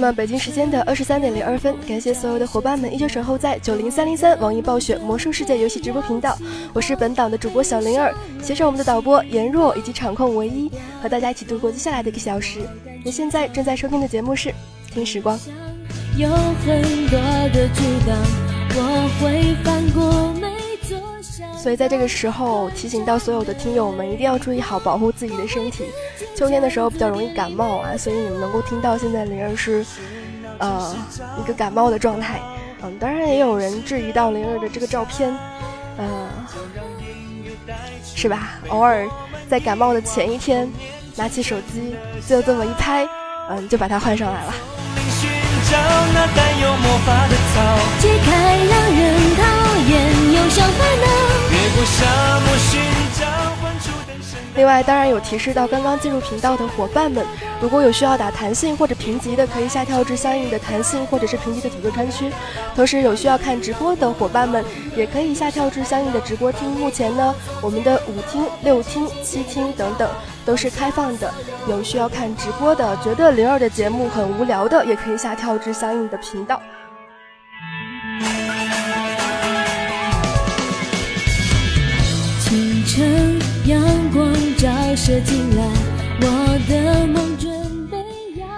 那么北京时间的二十三点零二分，感谢所有的伙伴们依旧守候在九零三零三网易暴雪魔兽世界游戏直播频道。我是本档的主播小灵儿，携手我们的导播颜若以及场控唯一，和大家一起度过接下来的一个小时。你现在正在收听的节目是《听时光》。有很多的阻挡，我会翻过每。所以在这个时候，提醒到所有的听友们，一定要注意好保护自己的身体。秋天的时候比较容易感冒啊，所以你们能够听到现在灵儿是，呃，一个感冒的状态。嗯，当然也有人质疑到灵儿的这个照片，呃，是吧？偶尔在感冒的前一天，拿起手机就这么一拍，嗯，就把它换上来了。着那带有魔法的草，解开让人讨厌忧伤烦恼，越过沙漠寻。另外，当然有提示到刚刚进入频道的伙伴们，如果有需要打弹性或者评级的，可以下跳至相应的弹性或者是评级的主播专区。同时，有需要看直播的伙伴们，也可以下跳至相应的直播厅。目前呢，我们的五厅、六厅、七厅等等都是开放的。有需要看直播的，觉得灵儿的节目很无聊的，也可以下跳至相应的频道。清晨。阳光照射进来，我的梦准备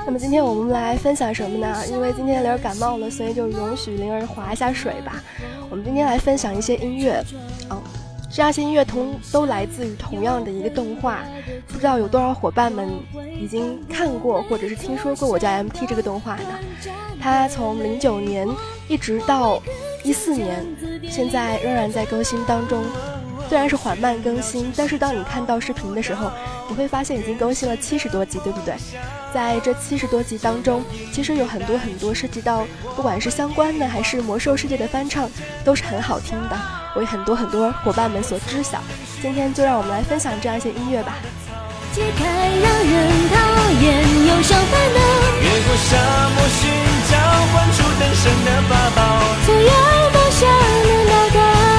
那么今天我们来分享什么呢？因为今天灵儿感冒了，所以就容许灵儿划一下水吧。我们今天来分享一些音乐，哦，这样些音乐同都来自于同样的一个动画。不知道有多少伙伴们已经看过或者是听说过《我叫 MT》这个动画呢？它从零九年一直到一四年，现在仍然在更新当中。虽然是缓慢更新，但是当你看到视频的时候，你会发现已经更新了七十多集，对不对？在这七十多集当中，其实有很多很多涉及到，不管是相关的还是魔兽世界的翻唱，都是很好听的，为很多很多伙伴们所知晓。今天就让我们来分享这样一些音乐吧。解开让人讨厌忧伤烦恼，越过沙漠寻找换出登神的法宝，所有梦想能达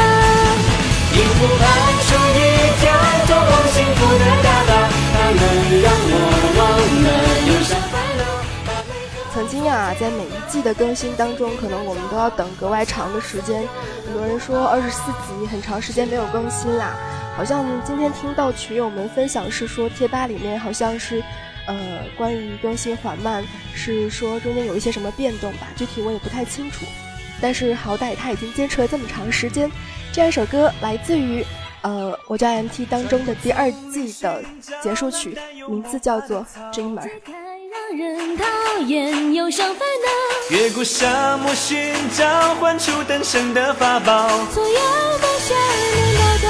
曾经啊，在每一季的更新当中，可能我们都要等格外长的时间。很多人说二十四集很长时间没有更新啦，好像今天听到群友们分享是说贴吧里面好像是，呃，关于更新缓慢，是说中间有一些什么变动吧，具体我也不太清楚。但是好歹他已经坚持了这么长时间，这样一首歌来自于。呃，我叫 MT 当中的第二季的结束曲，名字叫做《Dreamer》。越过沙漠寻找的法宝，所有梦想能达到。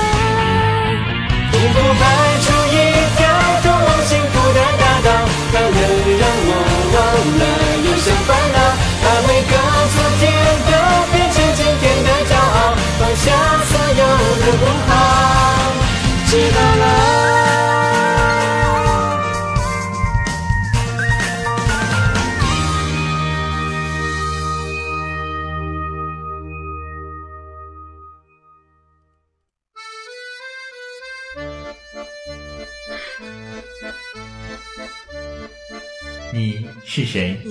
天赋排出一条通往幸福的大道，它能让我忘了忧伤烦恼，把每个昨天都下所有的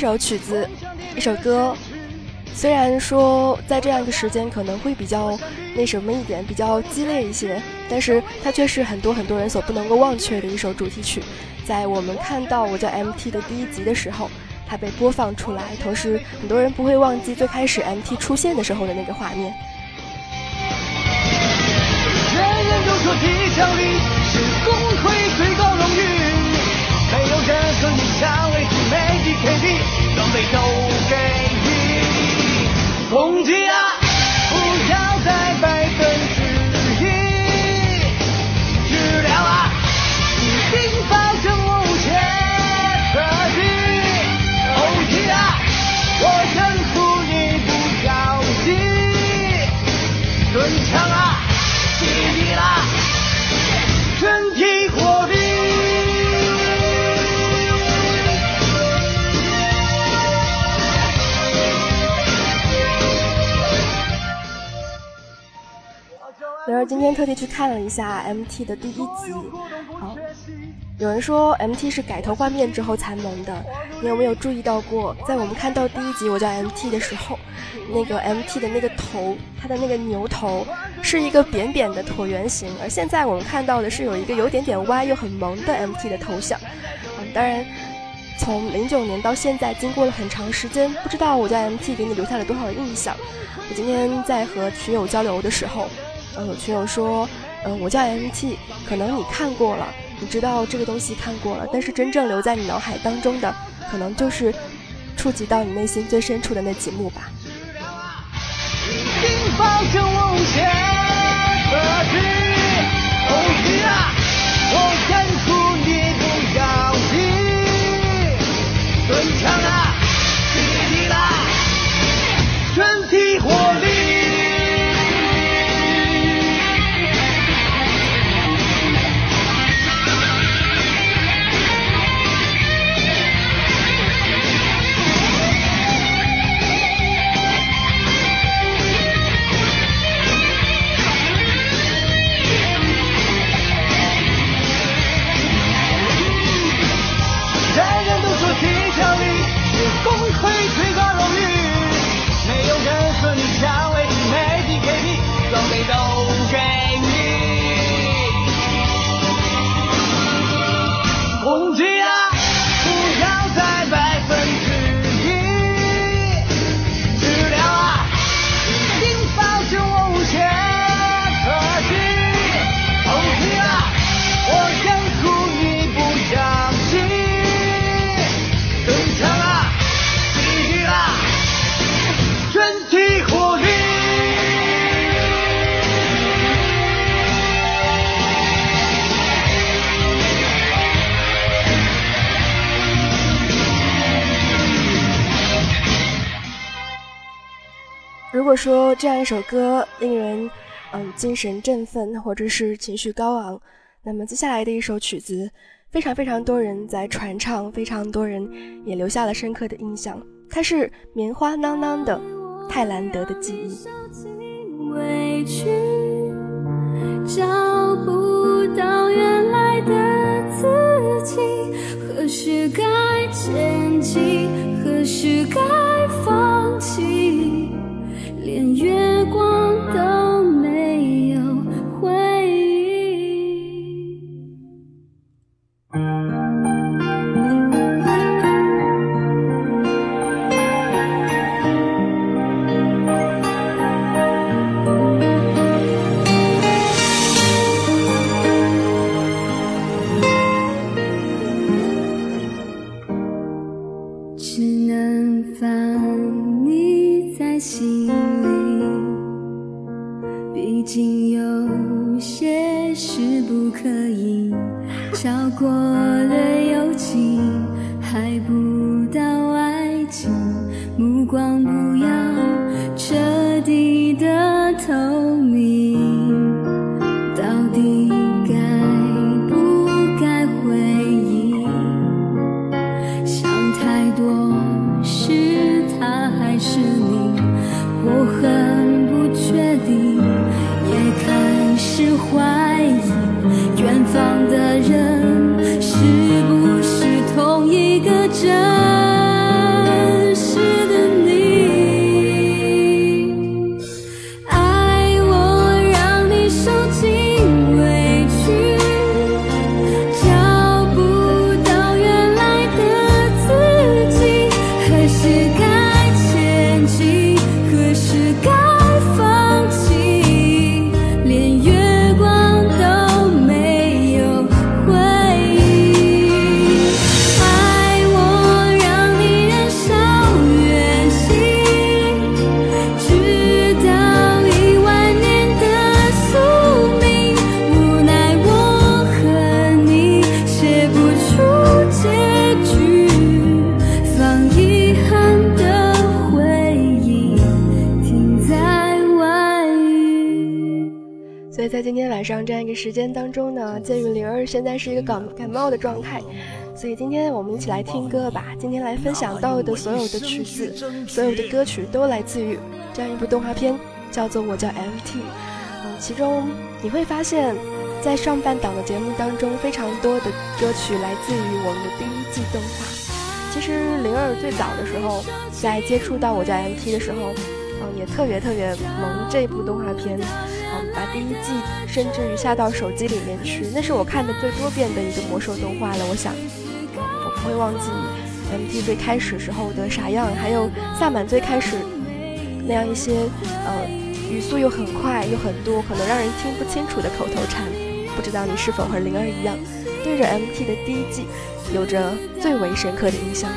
首曲子，一首歌，虽然说在这样一个时间可能会比较那什么一点，比较激烈一些，但是它却是很多很多人所不能够忘却的一首主题曲。在我们看到我叫 MT 的第一集的时候，它被播放出来，同时很多人不会忘记最开始 MT 出现的时候的那个画面。KP 装备都给你。攻击啊，今天特地去看了一下 MT 的第一集，好，有人说 MT 是改头换面之后才萌的，你有没有注意到过，在我们看到第一集我叫 MT 的时候，那个 MT 的那个头，它的那个牛头是一个扁扁的椭圆形，而现在我们看到的是有一个有点点歪又很萌的 MT 的头像，嗯，当然。从零九年到现在，经过了很长时间，不知道我在 MT 给你留下了多少印象。我今天在和群友交流的时候，呃，群友说，呃，我叫 MT，可能你看过了，你知道这个东西看过了，但是真正留在你脑海当中的，可能就是触及到你内心最深处的那几幕吧。如如果说这样一首歌令人嗯精神振奋，或者是情绪高昂，那么接下来的一首曲子，非常非常多人在传唱，非常多人也留下了深刻的印象。它是棉花囊囊的《泰兰德的记忆》。委屈，找不到原来的自己，何时该前进，何时该放弃？连月光都超过了友情，还不到爱情，目光现在是一个感感冒的状态，所以今天我们一起来听歌吧。今天来分享到的所有的曲子，所有的歌曲都来自于这样一部动画片，叫做《我叫 MT》。嗯，其中你会发现，在上半档的节目当中，非常多的歌曲来自于我们的第一季动画。其实灵儿最早的时候，在接触到《我叫 MT》的时候，嗯，也特别特别萌这部动画片，把第一季甚至于下到手机里面去，那是我看的最多遍的一个魔兽动画了。我想，我不会忘记 MT 最开始时候的傻样，还有萨满最开始那样一些呃语速又很快又很多，可能让人听不清楚的口头禅。不知道你是否和灵儿一样，对着 MT 的第一季有着最为深刻的印象呢？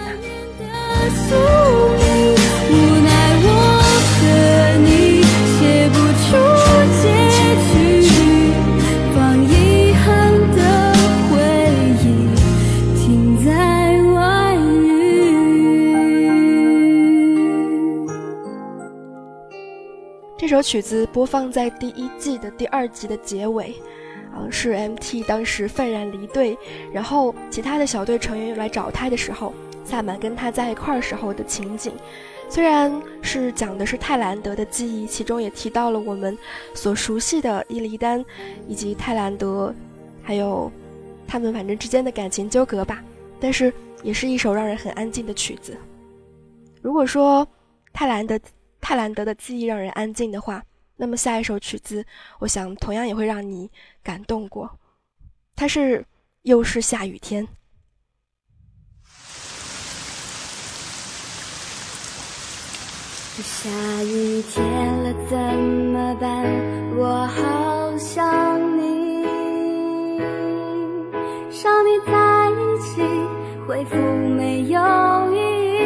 这首曲子播放在第一季的第二集的结尾，啊，是 MT 当时愤然离队，然后其他的小队成员又来找他的时候，萨满跟他在一块儿时候的情景。虽然是讲的是泰兰德的记忆，其中也提到了我们所熟悉的伊利丹，以及泰兰德，还有他们反正之间的感情纠葛吧。但是也是一首让人很安静的曲子。如果说泰兰德。泰兰德的记忆让人安静的话，那么下一首曲子，我想同样也会让你感动过。它是又是下雨天。下雨天了怎么办？我好想你，少你在一起，回复没有意义。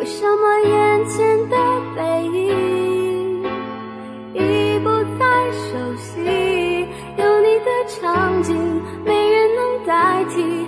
为什么眼前的背影已不再熟悉，有你的场景没人能代替，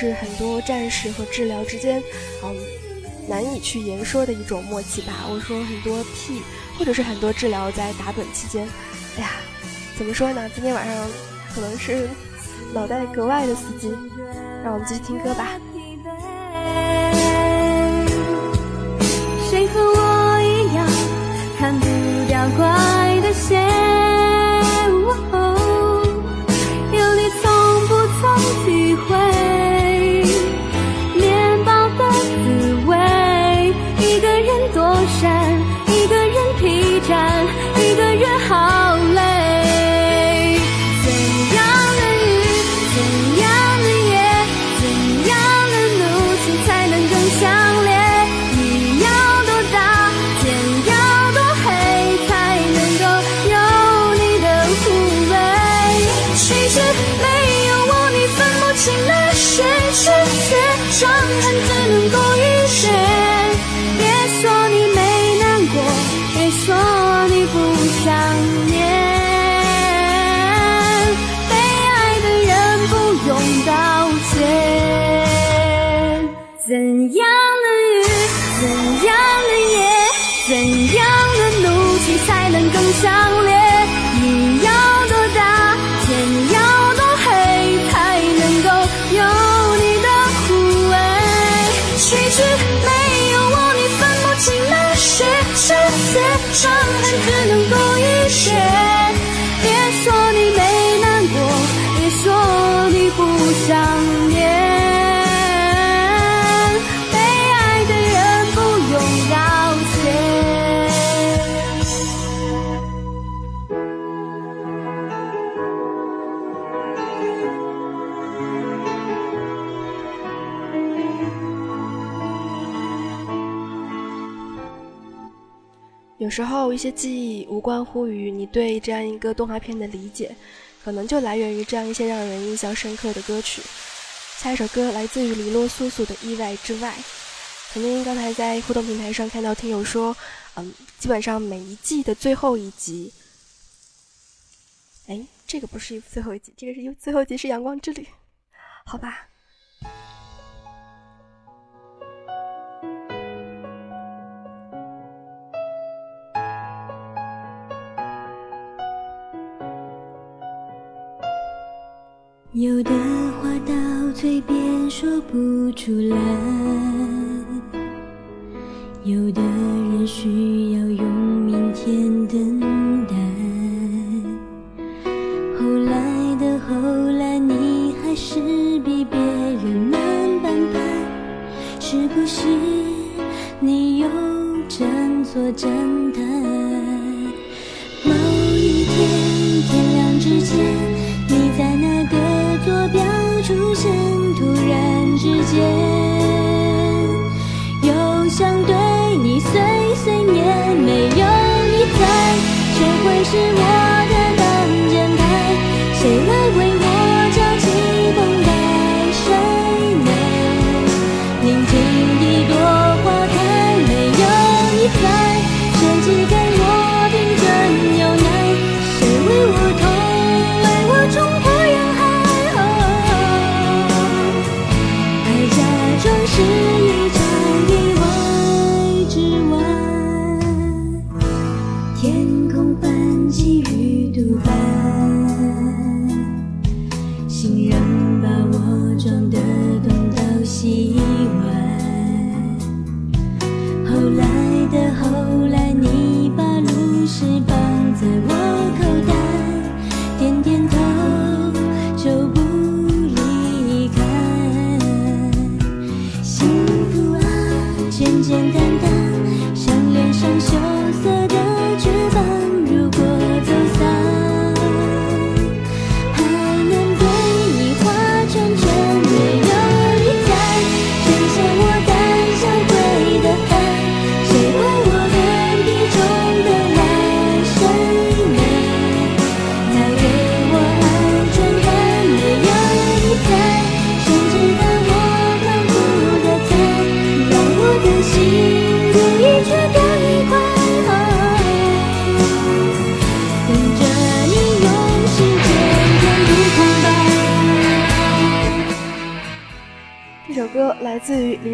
是很多战士和治疗之间，嗯，难以去言说的一种默契吧。我说很多 T，或者是很多治疗在打盹期间，哎呀，怎么说呢？今天晚上可能是脑袋格外的死机，让我们继续听歌吧。多山一个人劈倦一个人好有时候一些记忆无关乎于你对这样一个动画片的理解，可能就来源于这样一些让人印象深刻的歌曲。下一首歌来自于黎洛苏苏的《意外之外》。曾经刚才在互动平台上看到听友说，嗯，基本上每一季的最后一集，哎，这个不是最后一集，这个是最后一集是《阳光之旅》，好吧。有的话到嘴边说不出来，有的人需要用明天简简单单，像脸上羞涩的雀斑。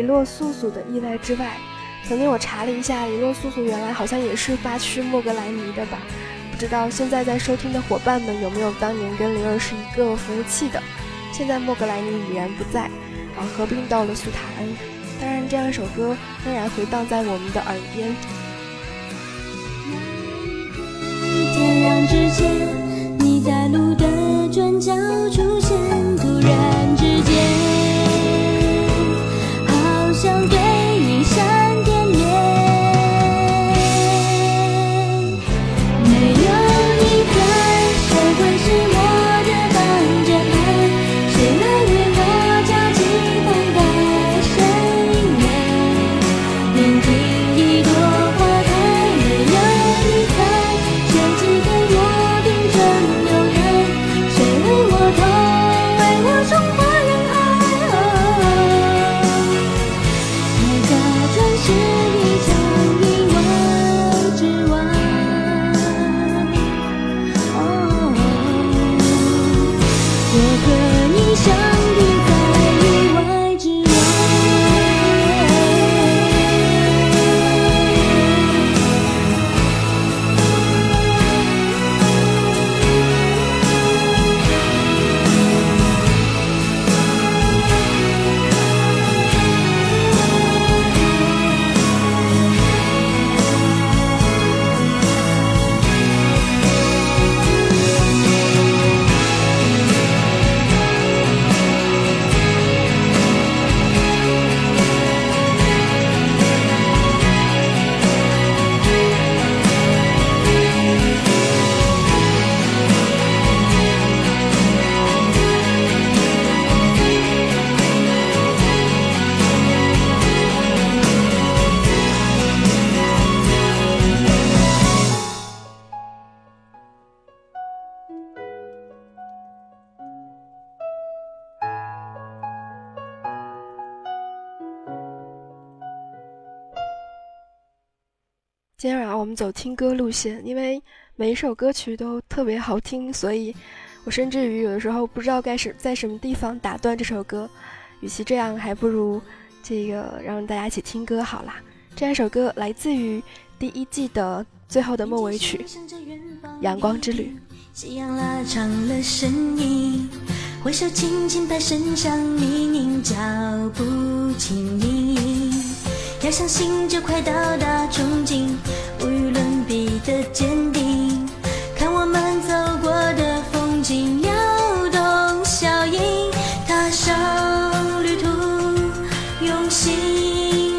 洛素素的《意外之外》。曾经我查了一下，黎洛素素原来好像也是八区莫格莱尼的吧？不知道现在在收听的伙伴们有没有当年跟灵儿是一个服务器的？现在莫格莱尼已然不在，啊，合并到了苏塔恩。当然，这样一首歌仍然回荡在我们的耳边。天亮之前，你在路的转角出现，我们走听歌路线，因为每一首歌曲都特别好听，所以我甚至于有的时候不知道该是在什么地方打断这首歌。与其这样，还不如这个让大家一起听歌好啦。这样一首歌来自于第一季的最后的末尾曲《阳光之旅》。夕阳拉长了身影，挥手轻轻拍身上泥泞，脚步轻盈。要相信就快到达憧憬，无与伦比的坚定。看我们走过的风景，摇动笑影，踏上旅途，用心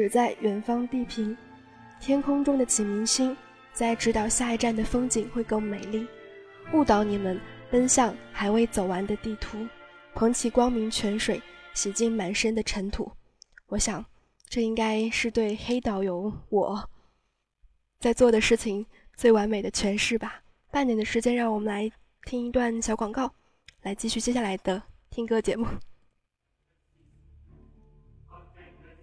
停止在远方地平，天空中的启明星，在指导下一站的风景会更美丽。误导你们奔向还未走完的地图，捧起光明泉水，洗净满身的尘土。我想，这应该是对黑导游我在做的事情最完美的诠释吧。半年的时间，让我们来听一段小广告，来继续接下来的听歌节目。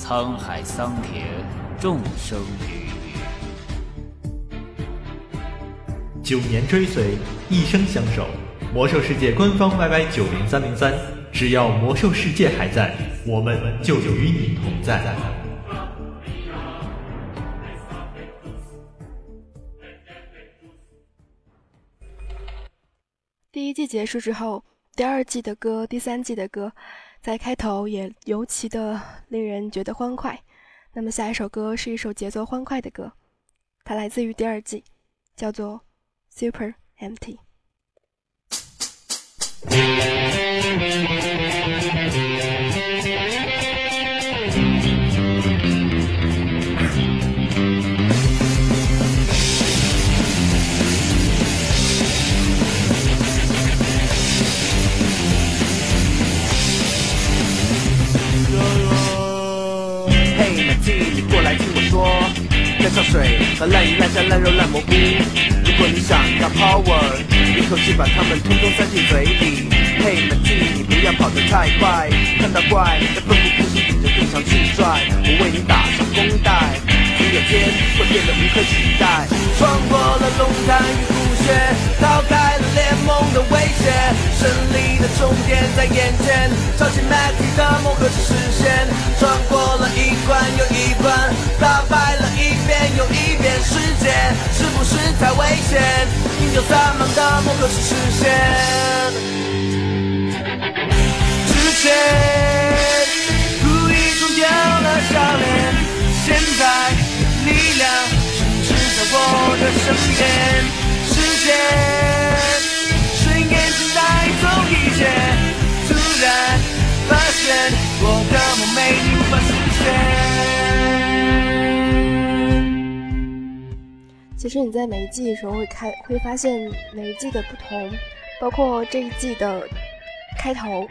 沧海桑田，众生鱼。九年追随，一生相守。魔兽世界官方 YY 九零三零三，只要魔兽世界还在，我们就与你同在。第一季结束之后，第二季的歌、第三季的歌，在开头也尤其的令人觉得欢快。那么下一首歌是一首节奏欢快的歌，它来自于第二季，叫做。Super empty。和烂肉烂蘑菇。如果你想要 power，一口气把它们通通塞进嘴里。嘿，马季，你不要跑得太快，看到怪要奋不顾身顶着电墙去拽。我为你打上绷带，总有天会变得无可取代。穿过了龙潭与虎穴，逃开了联盟的威胁，胜利的终点在眼前，超级 Matty 的梦何时实现？穿过了一关又一关，打败了一。一遍又一遍，世界是不是太危险？饮酒三梦的梦何时实现？之前故意装掉了笑脸，现在力量充斥在我的身边。时间瞬间正带走一切，突然发现我的梦没你无法实现。其实你在每一季的时候会开会发现每一季的不同，包括这一季的开头，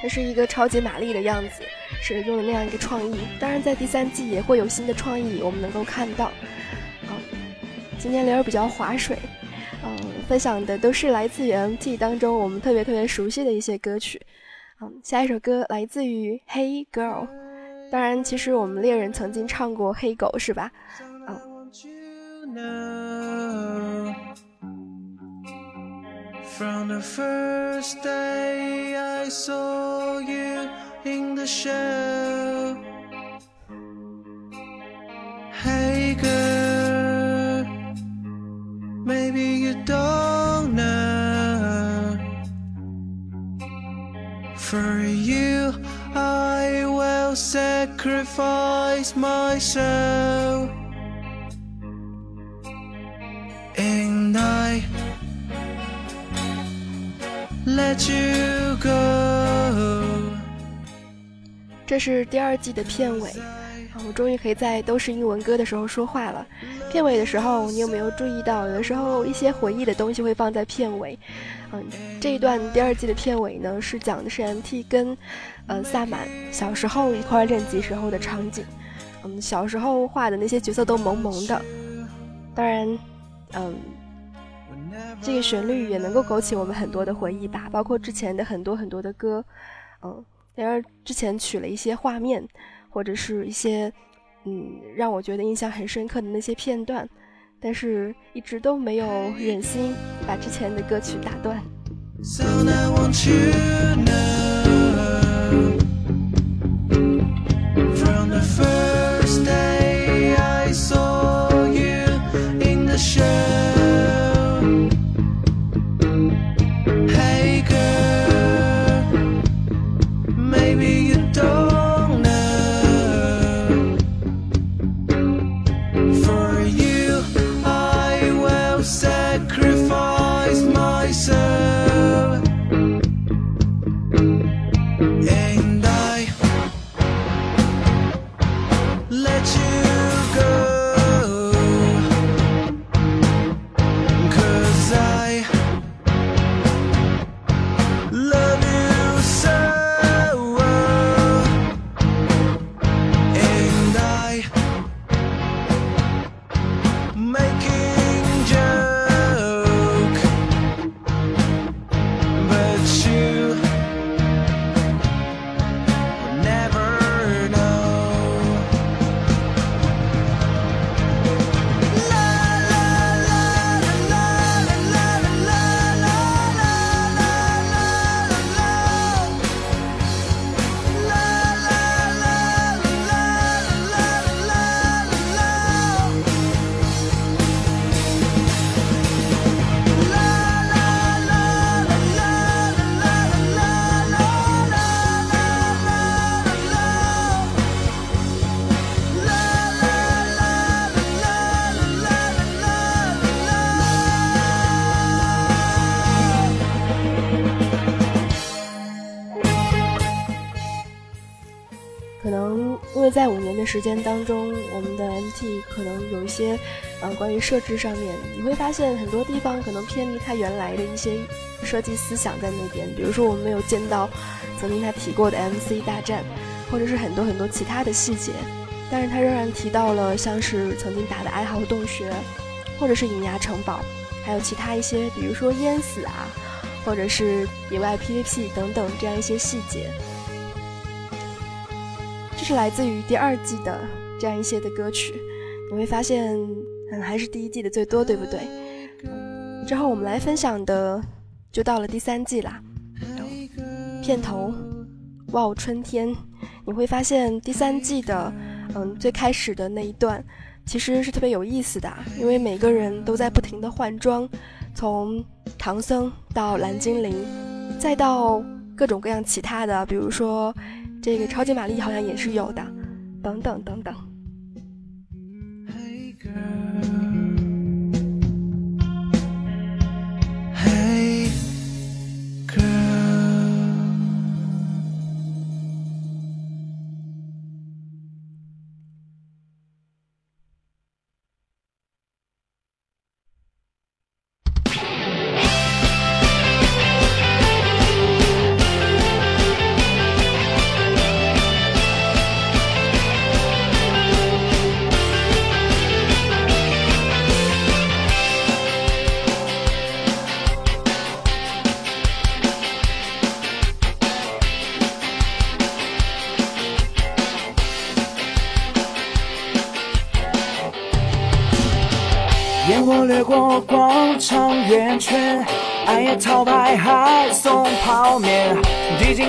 它是一个超级玛丽的样子，是用的那样一个创意。当然，在第三季也会有新的创意，我们能够看到。啊，今天灵儿比较划水，嗯，分享的都是来自于 MT 当中我们特别特别熟悉的一些歌曲。嗯，下一首歌来自于 Hey Girl，当然，其实我们猎人曾经唱过黑狗，是吧？know From the first day I saw you in the show Hey girl Maybe you don't know. For you I will sacrifice myself 这是第二季的片尾，我终于可以在都是英文歌的时候说话了。片尾的时候，你有没有注意到，有的时候一些回忆的东西会放在片尾？嗯，这一段第二季的片尾呢，是讲的是 MT 跟呃萨满小时候一块练级时候的场景。嗯，小时候画的那些角色都萌萌的，当然。嗯，这个旋律也能够勾起我们很多的回忆吧，包括之前的很多很多的歌，嗯，他之前取了一些画面，或者是一些嗯，让我觉得印象很深刻的那些片段，但是一直都没有忍心把之前的歌曲打断。from the first day i saw you. 时间当中，我们的 MT 可能有一些，呃，关于设置上面，你会发现很多地方可能偏离它原来的一些设计思想在那边。比如说，我们没有见到曾经他提过的 MC 大战，或者是很多很多其他的细节，但是他仍然提到了像是曾经打的哀嚎洞穴，或者是隐牙城堡，还有其他一些，比如说淹死啊，或者是野外 PVP 等等这样一些细节。这是来自于第二季的这样一些的歌曲，你会发现，嗯，还是第一季的最多，对不对？之后我们来分享的就到了第三季啦。片头，哇哦，春天！你会发现第三季的，嗯，最开始的那一段其实是特别有意思的，因为每个人都在不停的换装，从唐僧到蓝精灵，再到各种各样其他的，比如说。这个超级玛丽好像也是有的，等等等等。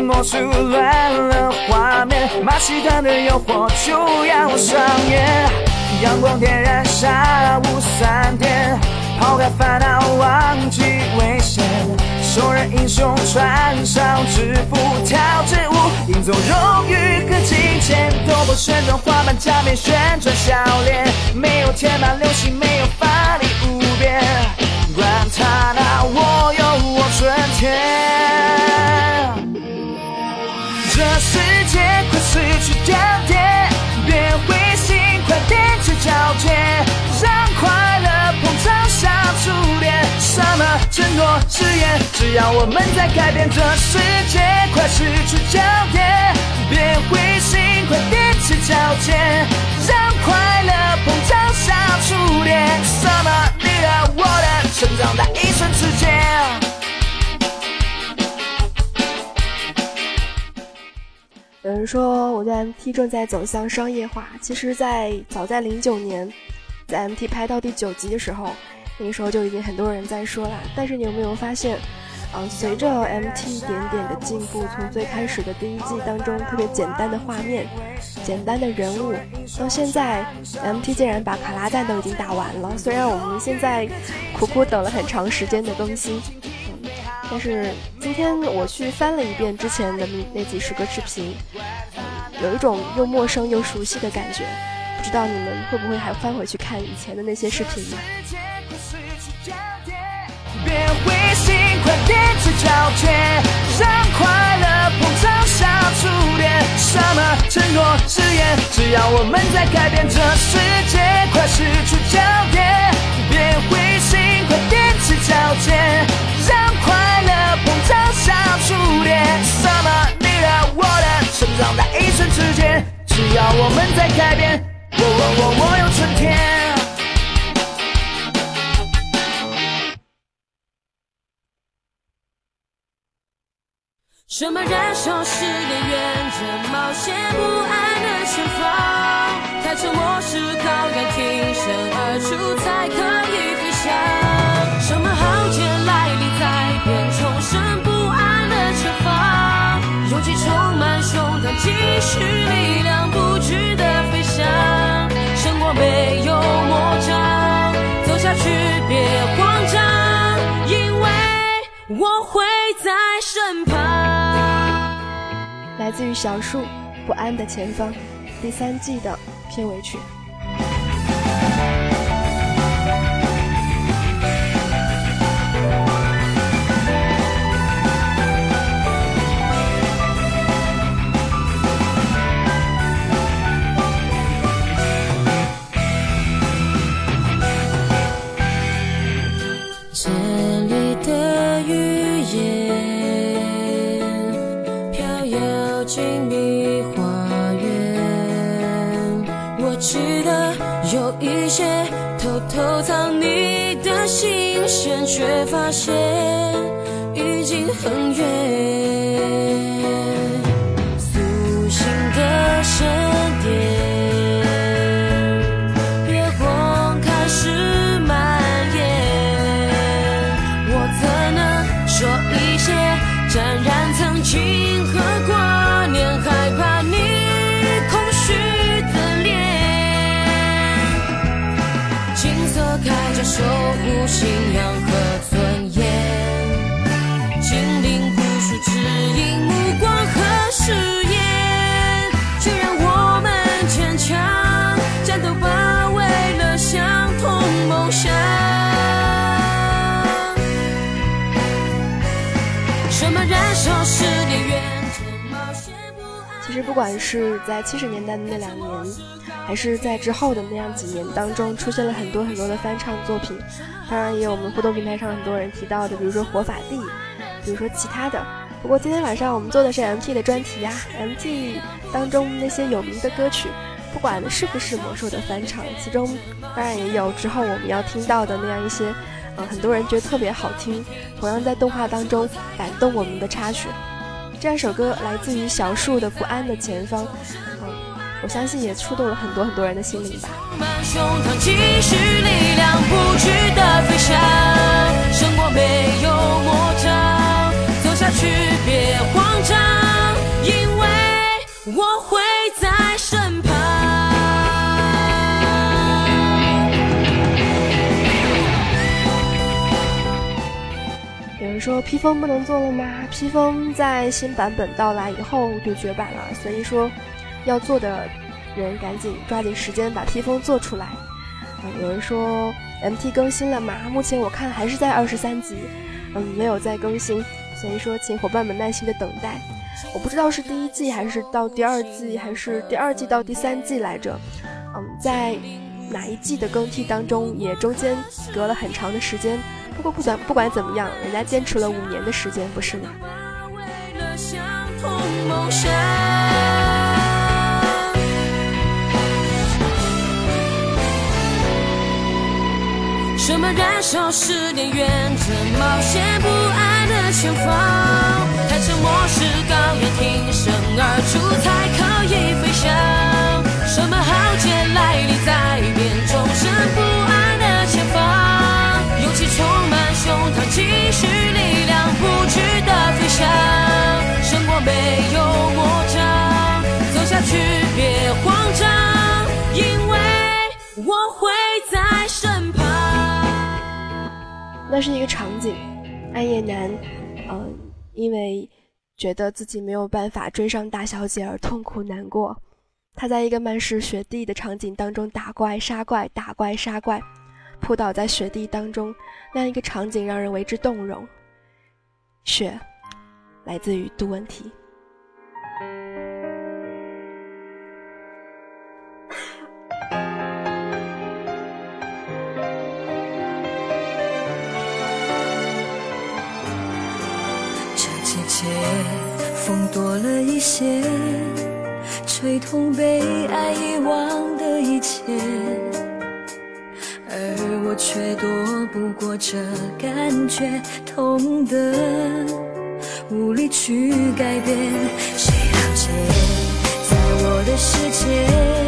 魔术乱了画面，马戏团的诱惑就要上演。阳光点燃下午三点，抛开烦恼忘记危险，兽人英雄穿上制服跳支舞，赢走荣誉和金钱。斗破旋转滑板假面旋转笑脸，没有天马流星，没有法力无边。管他呢，我有我春天。只要我们在改变。这世界快失去焦点，别灰心，快踮起脚尖，让快乐膨胀像触电。什么？你的我的成长在一瞬之间。有人说我在 MT 正在走向商业化，其实，在早在零九年，在 MT 拍到第九集的时候，那个时候就已经很多人在说了。但是你有没有发现？嗯，随着 MT 一点点的进步，从最开始的第一季当中特别简单的画面、简单的人物，到现在 MT 竟然把卡拉赞都已经打完了。虽然我们现在苦苦等了很长时间的更新，但是今天我去翻了一遍之前的那那几十个视频，有一种又陌生又熟悉的感觉。不知道你们会不会还翻回去看以前的那些视频呢？快踮起脚尖，让快乐膨胀像触电。什么承诺誓言，只要我们在改变，这世界快失去焦点。别灰心，快踮起脚尖，让快乐膨胀像触电。什么你的我的，成长在一瞬之间，只要我们在改变。我我我我有春天。什么燃烧誓言，沿着冒险不安的前方，开车模式高原挺身而出才可以飞翔。来自于小树《不安的前方》第三季的片尾曲。些偷偷藏你的心弦，却发现已经很远。苏醒的神殿，月光开始蔓延。我怎能说一些沾染曾经其实不管是在七十年代的那两年，还是在之后的那样几年当中，出现了很多很多的翻唱作品。当然，也有我们互动平台上很多人提到的，比如说《活法地》，比如说其他的。不过今天晚上我们做的是 MT 的专题呀，MT 当中那些有名的歌曲，不管是不是魔兽的翻唱，其中当然也有之后我们要听到的那样一些，呃，很多人觉得特别好听，同样在动画当中感动我们的插曲。这样首歌来自于小树的《不安的前方》，嗯，我相信也触动了很多很多人的心灵吧。我会有人说披风不能做了吗？披风在新版本到来以后就绝版了，所以说要做的人赶紧抓紧时间把披风做出来。嗯，有人说 MT 更新了吗？目前我看还是在二十三集，嗯，没有再更新，所以说请伙伴们耐心的等待。我不知道是第一季还是到第二季，还是第二季到第三季来着。嗯，在哪一季的更替当中，也中间隔了很长的时间。不过不管不管怎么样，人家坚持了五年的时间，不是吗？为了相同梦想。什么燃烧是连远着冒险不安的前方？开着末世高原挺身而出才可以飞翔。什么浩劫来临在变那是一个场景，暗夜男，嗯，因为觉得自己没有办法追上大小姐而痛苦难过。他在一个满是雪地的场景当中打怪杀怪，打怪杀怪，扑倒在雪地当中，那样一个场景让人为之动容。雪，来自于杜文提。风多了一些，吹痛被爱遗忘的一切，而我却躲不过这感觉，痛的无力去改变。谁了解，在我的世界，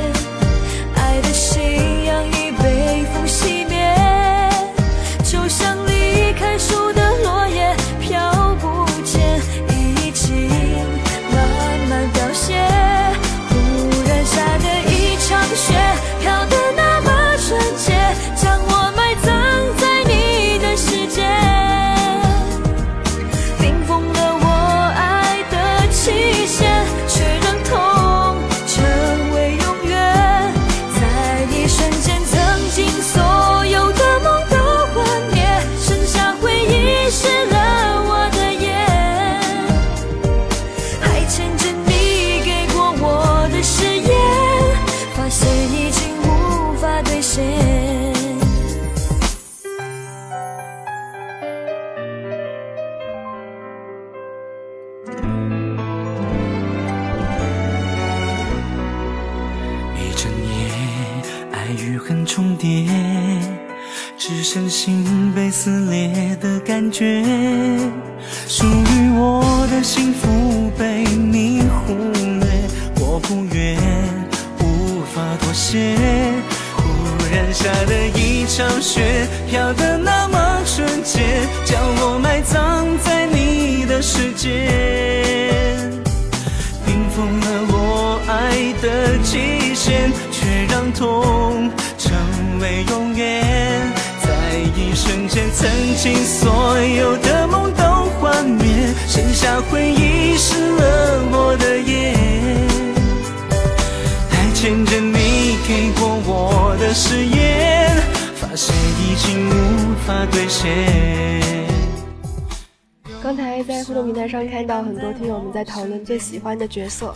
欢的角色，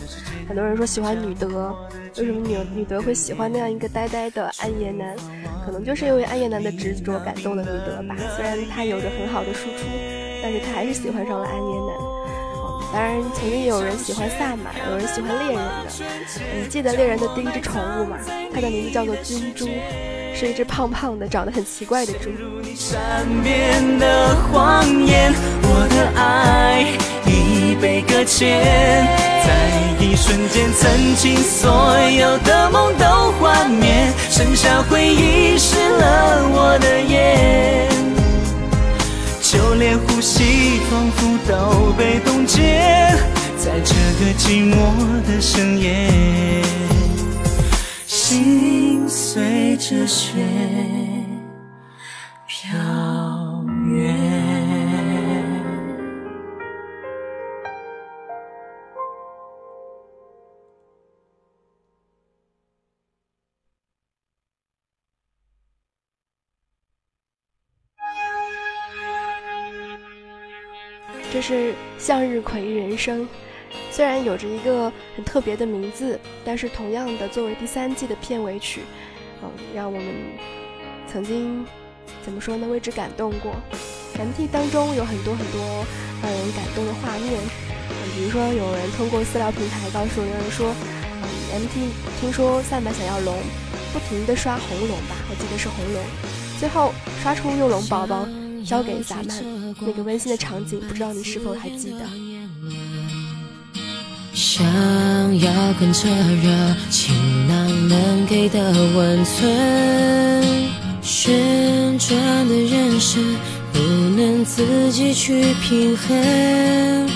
很多人说喜欢女德，为什么女女德会喜欢那样一个呆呆的暗夜男？可能就是因为暗夜男的执着感动了女德吧。虽然他有着很好的输出，但是他还是喜欢上了暗夜男。当然，曾经也有人喜欢萨满，有人喜欢猎人的。你记得猎人的第一只宠物吗？它的名字叫做君珠，是一只胖胖的、长得很奇怪的猪。善变的谎言，我的爱已被搁浅，在一瞬间，曾经所有的梦都幻灭，剩下回忆湿了我的眼，就连呼吸仿佛都被冻结，在这个寂寞的深夜，心随着雪。飘远。这是《向日葵人生》，虽然有着一个很特别的名字，但是同样的作为第三季的片尾曲，让我们曾经怎么说呢，为之感动过。MT 当中有很多很多让人感动的画面，嗯，比如说有人通过私聊平台告诉有人说，嗯，MT 听说萨满想要龙，不停的刷红龙吧，我记得是红龙，最后刷出幼龙宝宝交给萨满，那个温馨的场景，不知道你是否还记得？想要跟着热情囊能给的温存，旋转的人生不能自己去平衡，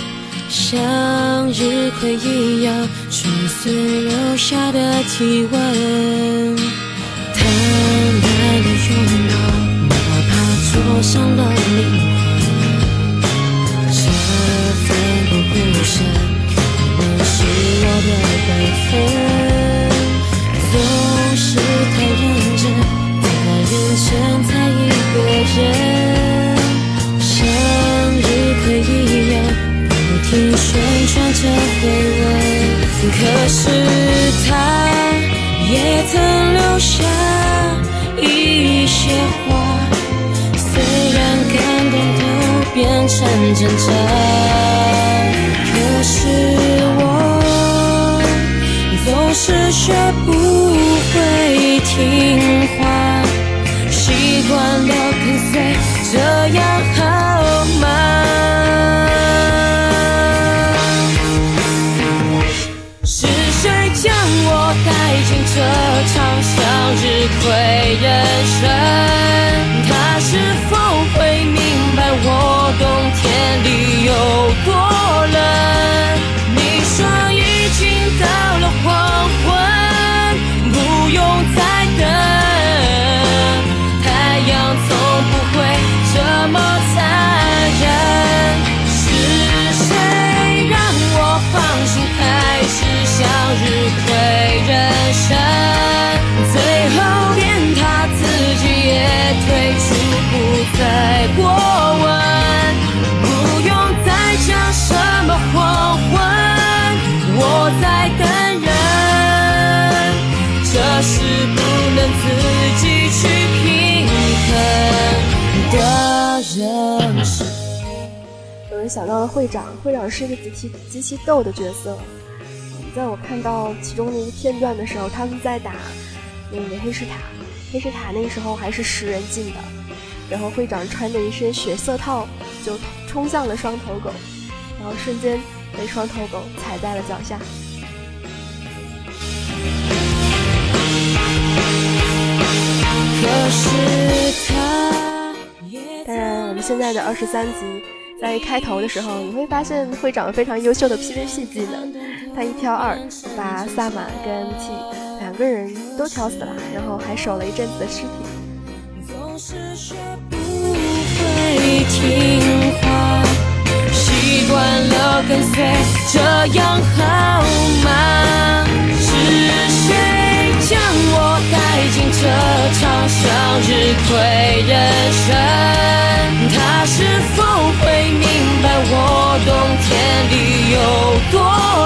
像日葵一样吹碎留下的体温，贪婪的拥抱，哪怕灼伤了灵的本分，总是太认真，太认真才一个人，像日葵一样不停旋转着回温。可是他也曾留下一些话，虽然感动都变成挣扎，可是会听话，习惯了跟随，这样好吗？是谁将我带进这场向日葵人生？想到了会长，会长是一个极其极其逗的角色。在我看到其中的一个片段的时候，他们在打那个黑石塔，黑石塔那个时候还是十人进的，然后会长穿着一身血色套就冲向了双头狗，然后瞬间被双头狗踩在了脚下。可是他，当然，我们现在的二十三集，在开头的时候，你会发现会长非常优秀的 PVP 技能，他一挑二，把萨满跟 MT 两个人都挑死了，然后还守了一阵子的尸体。这样好吗？是将我带进这场向日葵人生？他是否会明白我冬天里有多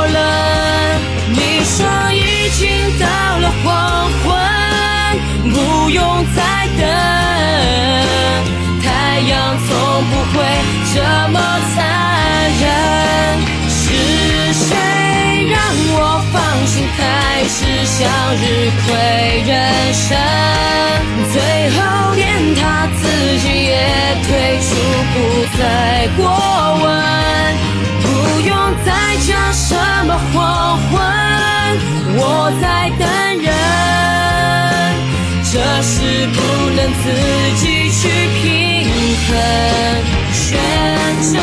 冷？你说已经到了黄昏，不用再等。太阳从不会这么残忍，是谁让我向日葵人生？最后连他自己也退出，不再过问，不用再讲什么黄昏，我在等人。这是不能自己去平衡，选择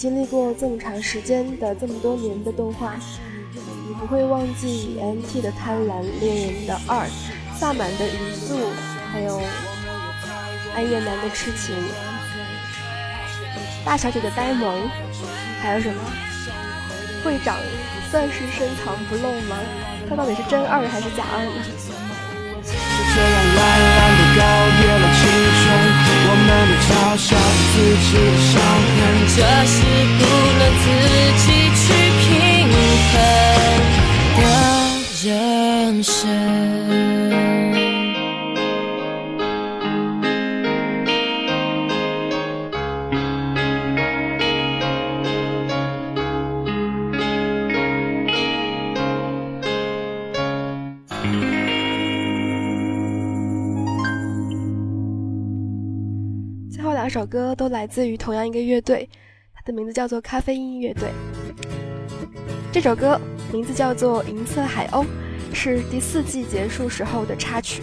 经历过这么长时间的、这么多年的动画，你不会忘记 MT 的贪婪、猎人的二、萨满的语速，还有暗夜男的痴情、大小姐的呆萌，还有什么？会长算是深藏不露吗？他到底是真二还是假二呢？我们嘲笑自己的伤痕。这是不能自己去平衡的人生。首歌都来自于同样一个乐队，它的名字叫做咖啡因乐队。这首歌名字叫做《银色海鸥》，是第四季结束时候的插曲。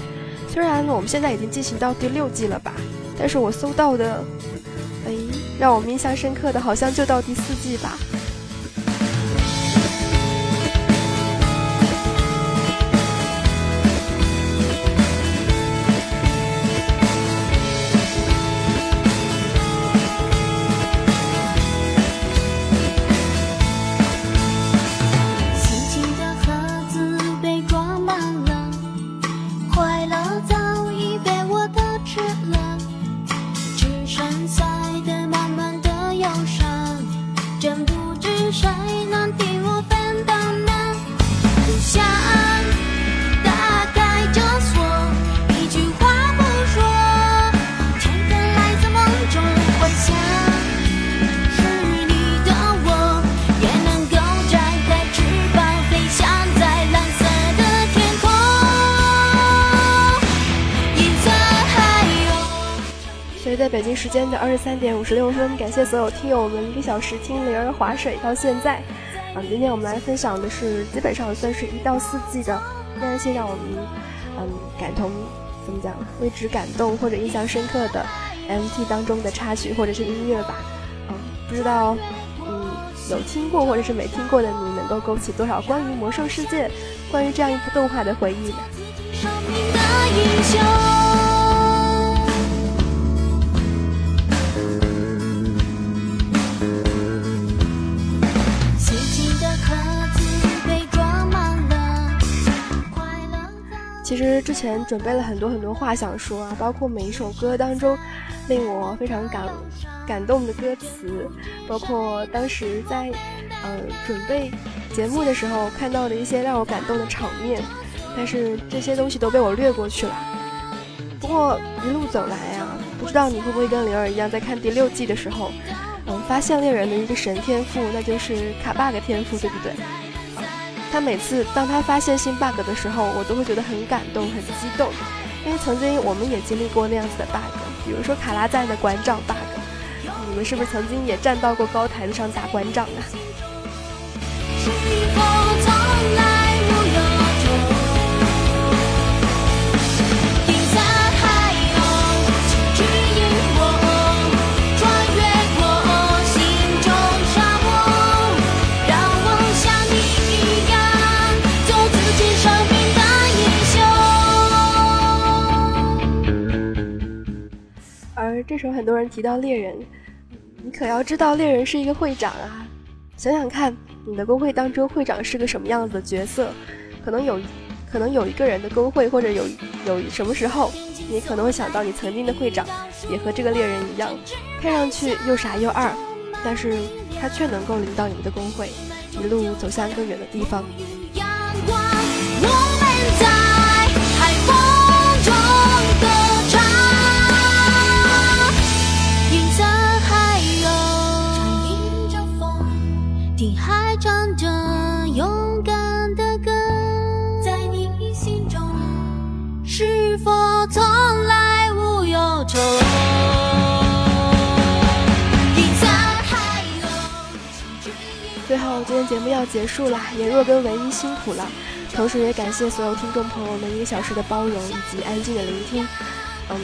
虽然我们现在已经进行到第六季了吧，但是我搜到的，哎，让我们印象深刻的好像就到第四季吧。北京时间的二十三点五十六分，感谢所有听友们一个小时听灵儿划水到现在。啊，今天我们来分享的是基本上算是一到四季的，依然性让我们嗯感同怎么讲为之感动或者印象深刻的 MT 当中的插曲或者是音乐吧。嗯，不知道嗯有听过或者是没听过的你，能够勾起多少关于魔兽世界、关于这样一部动画的回忆呢？其实之前准备了很多很多话想说啊，包括每一首歌当中令我非常感感动的歌词，包括当时在呃准备节目的时候看到的一些让我感动的场面，但是这些东西都被我略过去了。不过一路走来啊，不知道你会不会跟灵儿一样，在看第六季的时候，嗯，发现猎人的一个神天赋，那就是卡 bug 天赋，对不对？他每次当他发现新 bug 的时候，我都会觉得很感动、很激动，因为曾经我们也经历过那样子的 bug，比如说卡拉赞的馆长 bug，你们是不是曾经也站到过高台子上打馆长啊？而这时候很多人提到猎人，你可要知道猎人是一个会长啊！想想看，你的工会当中会长是个什么样子的角色？可能有，可能有一个人的工会，或者有有什么时候，你可能会想到你曾经的会长也和这个猎人一样，看上去又傻又二，但是他却能够领导你们的工会一路走向更远的地方。还唱着勇敢的歌最后，今天节目要结束了，也若跟唯一辛苦了，同时也感谢所有听众朋友们一个小时的包容以及安静的聆听。嗯，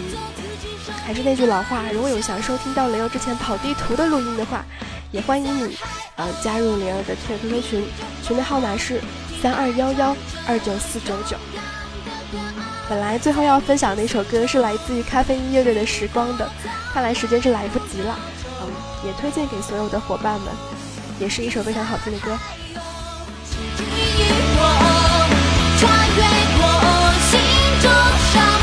还是那句老话如果有想收听到雷欧之前跑地图的录音的话也欢迎你呃加入雷欧的 qq 群群的号码是三二幺幺二九四九九。本来最后要分享的一首歌是来自于咖啡音乐队的时光的看来时间是来不及了嗯也推荐给所有的伙伴们也是一首非常好听的歌。我穿越过心中